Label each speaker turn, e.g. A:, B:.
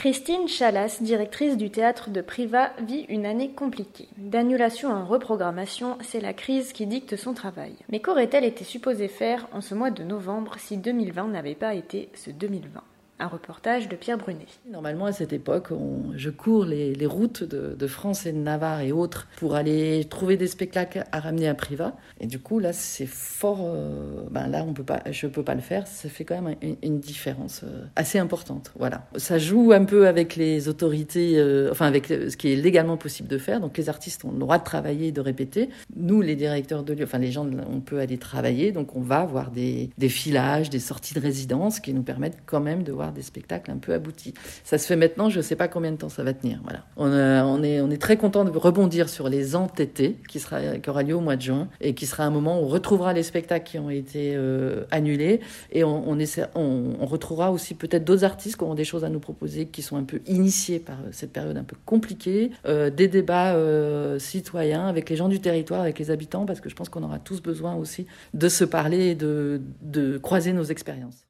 A: Christine Chalas, directrice du théâtre de Priva, vit une année compliquée. D'annulation en reprogrammation, c'est la crise qui dicte son travail. Mais qu'aurait-elle été supposée faire en ce mois de novembre si 2020 n'avait pas été ce 2020 un reportage de Pierre Brunet.
B: Normalement, à cette époque, je cours les, routes de, France et de Navarre et autres pour aller trouver des spectacles à ramener à Priva. Et du coup, là, c'est fort. Euh, ben là, on peut pas, je peux pas le faire. Ça fait quand même une, différence euh, assez importante. Voilà. Ça joue un peu avec les autorités, euh, enfin avec ce qui est légalement possible de faire. Donc, les artistes ont le droit de travailler et de répéter. Nous, les directeurs de lieux, enfin les gens, on peut aller travailler. Donc, on va avoir des, des filages, des sorties de résidence qui nous permettent quand même de voir des spectacles un peu aboutis. Ça se fait maintenant, je ne sais pas combien de temps ça va tenir. Voilà. On, est, on est très content de rebondir sur les entêtés qui, sera, qui aura lieu au mois de juin et qui sera un moment où on retrouvera les spectacles qui ont été euh, annulés et on, essaie, on, retrouvera aussi peut-être d'autres artistes qui auront des choses à nous proposer qui sont un peu initiés par euh, cette période un peu compliquée, euh, des débats citoyens avec les gens du territoire, avec les habitants, parce que je pense qu'on aura tous besoin aussi de se parler et de, de croiser nos expériences.